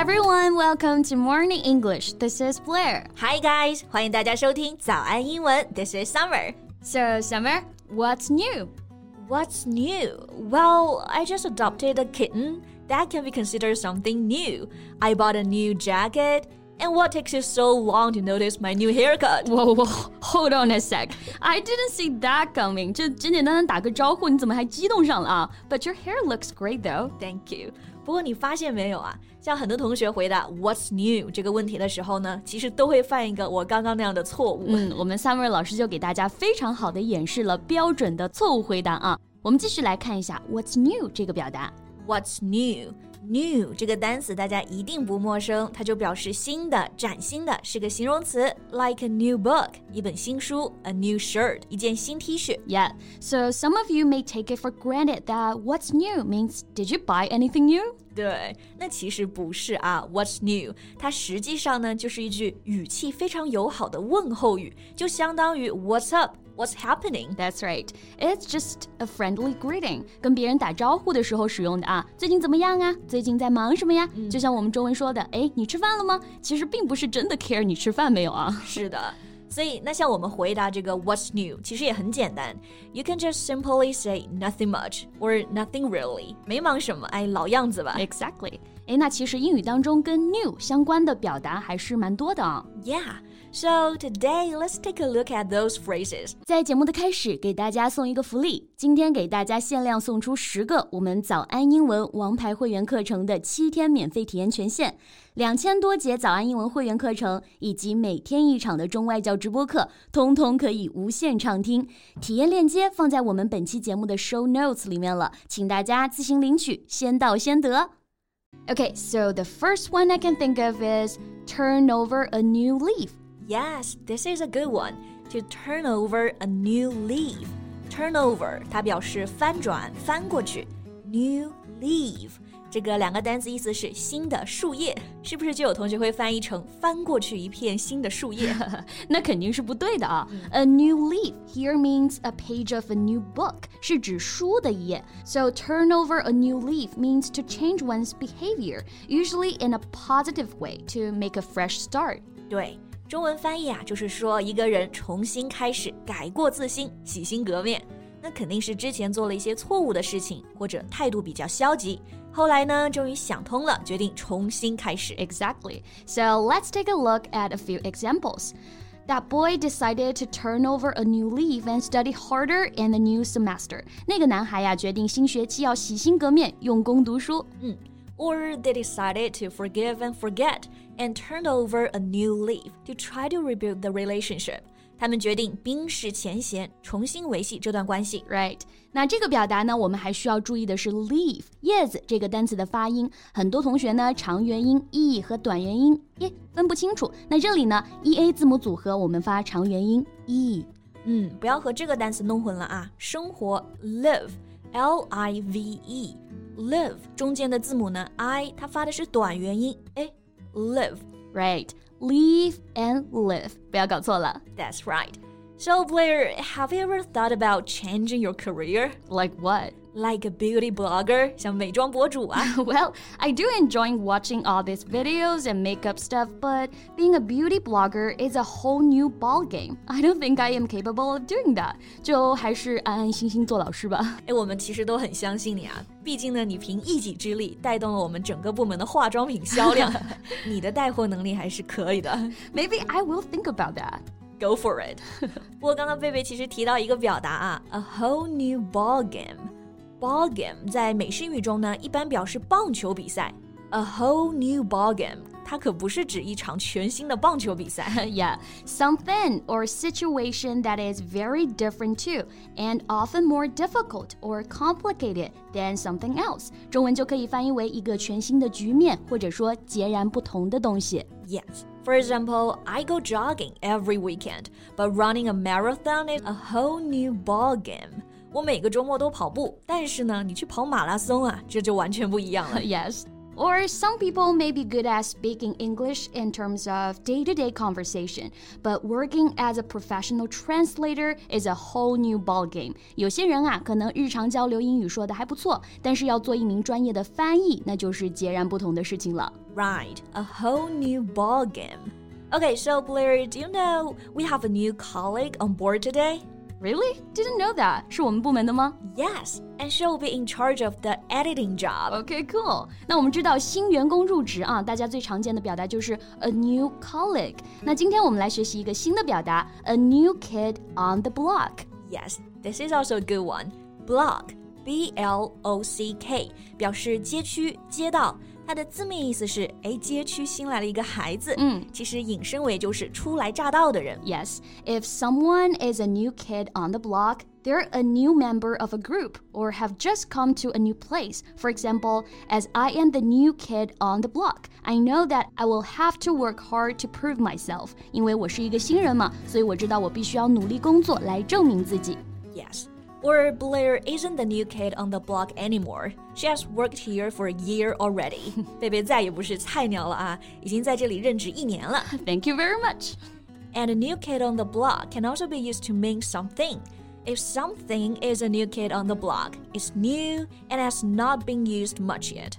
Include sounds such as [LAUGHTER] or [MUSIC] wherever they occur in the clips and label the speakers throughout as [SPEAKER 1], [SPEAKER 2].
[SPEAKER 1] everyone, welcome to Morning English. This is Blair.
[SPEAKER 2] Hi guys，欢迎大家收听早安英文。This is Summer.
[SPEAKER 1] So, Summer, what's new?
[SPEAKER 2] What's new? Well, I just adopted a kitten. That can be considered something new. I bought a new jacket. And what takes you so long to notice my new haircut?
[SPEAKER 1] Whoa, whoa, hold on a sec. I didn't see that coming. 这简简单单打个招呼，你怎么还激动上了啊？But your hair looks great though.
[SPEAKER 2] Thank you. 不过你发现没有啊？像很多同学回答 "What's new" 这个问题的时候呢，其实都会犯一个我刚刚那样的错误。
[SPEAKER 1] 嗯，我们 Summer 老师就给大家非常好的演示了标准的错误回答啊。我们继续来看一下 "What's new" 这个表达。
[SPEAKER 2] What's new? New 这个单词大家一定不陌生，它就表示新的、崭新的，是个形容词，like a new book 一本新书，a new shirt 一件新 T 恤。
[SPEAKER 1] Yeah, so some of you may take it for granted that what's new means did you buy anything new?
[SPEAKER 2] 对，那其实不是啊。What's new？它实际上呢就是一句语气非常友好的问候语，就相当于 What's up？What's happening?
[SPEAKER 1] That's right. It's just a friendly greeting. 跟别人打招呼的时候使用的啊。最近怎么样啊？最近在忙什么呀？就像我们中文说的，哎，你吃饭了吗？其实并不是真的 care 你吃饭没有啊。
[SPEAKER 2] 是的。所以，那像我们回答这个 What's new，其实也很简单。You can just simply say nothing much or nothing really，没忙什么，哎，老样子吧。
[SPEAKER 1] Exactly。 哎，那其实英语当中跟 new 相关的表达还是蛮多的啊。
[SPEAKER 2] Yeah。So today, let's take a look at those phrases.
[SPEAKER 1] 在节目的开始，给大家送一个福利，今天给大家限量送出十个我们早安英文王牌会员课程的七天免费体验权限，两千多节早安英文会员课程以及每天一场的中外教直播课，通通可以无限畅听。体验链接放在我们本期节目的 show notes 里面了，请大家自行领取，先到先得。Okay, so the first one I can think of is turn over a new leaf.
[SPEAKER 2] Yes, this is a good one. To turn over a new leaf. Turn over 它表示翻转、翻过去。New leaf 这个两个单词意思是新的树叶，是不是就有同学会翻译成翻过去一片新的树叶？
[SPEAKER 1] 那肯定是不对的啊。A [LAUGHS] new leaf here means a page of a new book，是指书的一页。So turn over a new leaf means to change one's behavior, usually in a positive way to make a fresh start.
[SPEAKER 2] 对。中文翻译啊，就是说一个人重新开始，改过自新，洗心革面。那肯定是之前做了一些错误的事情，或者态度比较消极。 后来呢，终于想通了，决定重新开始。
[SPEAKER 1] Exactly. So let's take a look at a few examples. That boy decided to turn over a new leaf and study harder in the new semester. 那个男孩呀，决定新学期要洗心革面，用功读书。
[SPEAKER 2] 嗯。or they decided to forgive and forget and turned over a new leaf to try to rebuild the relationship. 他们决定冰释前嫌，重新维系这段关系。
[SPEAKER 1] Right？那这个表达呢，我们还需要注意的是 leave 叶子这个单词的发音。很多同学呢，长元音 e 和短元音 e 分不清楚。那这里呢，e a 字母组合，我们发长元音 e。
[SPEAKER 2] 嗯，不要和这个单词弄混了啊。生活 live，l i v e。live 中间的字母呢，i 它发的是短元音，哎
[SPEAKER 1] ，live，right，leave and live，不要搞错了。
[SPEAKER 2] That's right. So Blair, have you ever thought about changing your career?
[SPEAKER 1] Like what?
[SPEAKER 2] like a beauty blogger, 像美妆博主啊。
[SPEAKER 1] well, [LAUGHS] I do enjoy watching all these videos and makeup stuff, but being a beauty blogger is a whole new ball game. I don't think I am capable of doing that. 就还是安安心心做老师吧。
[SPEAKER 2] 哎，我们其实都很相信你啊，毕竟呢，你凭一己之力带动了我们整个部门的化妆品销量，你的带货能力还是可以的。
[SPEAKER 1] Maybe [LAUGHS] [LAUGHS] I will think about that.
[SPEAKER 2] Go for it. 不过刚刚贝贝其实提到一个表达啊，a whole [LAUGHS] new ball game。Ball game 在美式语中呢，一般表示棒球比赛。A whole new ball game， 它可不是指一场全新的棒球比赛。
[SPEAKER 1] yeah, [LAUGHS] something or situation that is very different too, and often more difficult or complicated than something else。中文就可以翻译为一个全新的局面，或者说截然不同的东西。
[SPEAKER 2] Yes. For example, I go jogging every weekend, but running a marathon is a whole new ball game. 我每个周末都跑步，但是呢，你去跑马拉松啊，这就完全不一样了。
[SPEAKER 1] Yes. [LAUGHS] Or some people may be good at speaking English in terms of day to day conversation, but working as a professional translator is a whole new ballgame. 有些人啊，可能日常交流英语说的还不错，但是要做一名专业的翻译，那就是截然不同的事情了。
[SPEAKER 2] Right, a whole new ballgame. Okay, so Blair, do you know we have a new colleague on board today?
[SPEAKER 1] Really? Didn't know that. 是我们部门的吗
[SPEAKER 2] Yes, and she will be in charge of the editing job.
[SPEAKER 1] Okay, cool. 那我们知道新员工入职啊，大家最常见的表达就是 a new colleague。那今天我们来学习一个新的表达，a new kid on the block。
[SPEAKER 2] Yes, this is also a good one. Block, B L O C K，表示街区、街道。 它的字面意思是，哎，街区新来了一个孩子。
[SPEAKER 1] 嗯，
[SPEAKER 2] 其实引申为就是初来乍到的人。
[SPEAKER 1] Yes, if someone is a new kid on the block, they're a new member of a group or have just come to a new place. For example, as I am the new kid on the block, I know that I will have to work hard to prove myself. 因为我是一个新人嘛，所以我知道我必须要努力工作来证明自己。
[SPEAKER 2] Yes. Or Blair isn't the new kid on the block anymore. She has worked here for a year already. [LAUGHS] 贝贝再也不是菜鸟了啊，已经在这里任职一年了。 [LAUGHS]
[SPEAKER 1] Thank you very much.
[SPEAKER 2] And a new kid on the block can also be used to mean something. If something is a new kid on the block, it's new and has not been used much yet.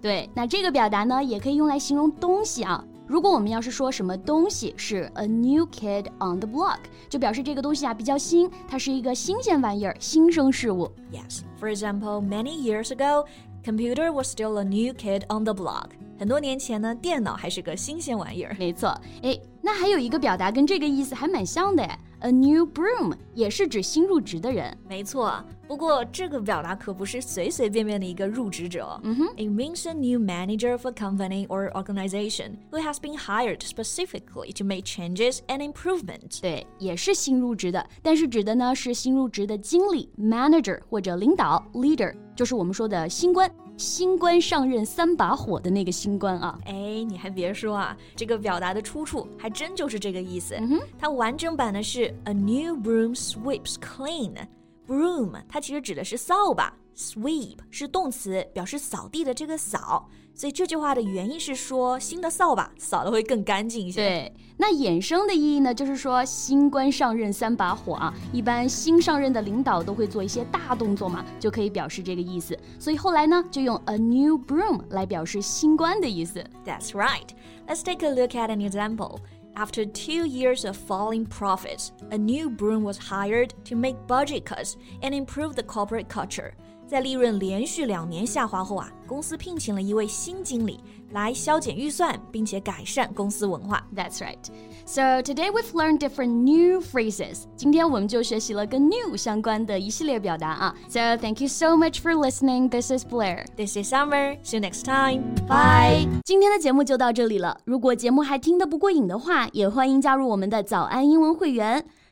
[SPEAKER 1] 对，那这个表达呢，也可以用来形容东西啊。 如果我们要是说什么东西是 a new kid on the block，就表示这个东西啊比较新，它是一个新鲜玩意儿、新生事物。
[SPEAKER 2] Yes. For example, many years ago, computer was still a new kid on the block. 很多年前呢，电脑还是个新鲜玩意儿。
[SPEAKER 1] 没错，诶，那还有一个表达跟这个意思还蛮像的诶 a new broom 也是指新入职的人。
[SPEAKER 2] 没错，不过这个表达可不是随随便便的一个入职者。嗯哼，It means a new manager of a company or organization who has been hired specifically to make changes and improvements.
[SPEAKER 1] 对，也是新入职的，但是指的呢是新入职的经理 manager 或者领导 leader，就是我们说的新官。新官上任三把火的那个新官啊，
[SPEAKER 2] 哎，你还别说啊，这个表达的出处还真就是这个意思。它完整版的是 A new broom sweeps clean。Broom 它其实指的是扫把，sweep 是动词，表示扫地的这个扫。所以这句话的原意是说，新的扫把扫的会更干净一些。
[SPEAKER 1] 对，那衍生的意义呢，就是说新官上任三把火啊，一般新上任的领导都会做一些大动作嘛，就可以表示这个意思。所以后来呢，就用 a new broom 来表示新官的意思。
[SPEAKER 2] That's right. Let's take a look at an example. After two years of falling profits, a new broom was hired to make budget cuts and improve the corporate culture. 在利润连续两年下滑后啊，公司聘请了一位新经理来削减预算，并且改善公司文化。
[SPEAKER 1] That's right. So today we've learned different new phrases. 今天我们就学习了跟 new 相关的一系列表达啊。So thank you so much for listening. This is Blair.
[SPEAKER 2] This is Summer. See you next time.
[SPEAKER 1] Bye. 今天的节目就到这里了。如果节目还听得不过瘾的话，也欢迎加入我们的早安英文会员。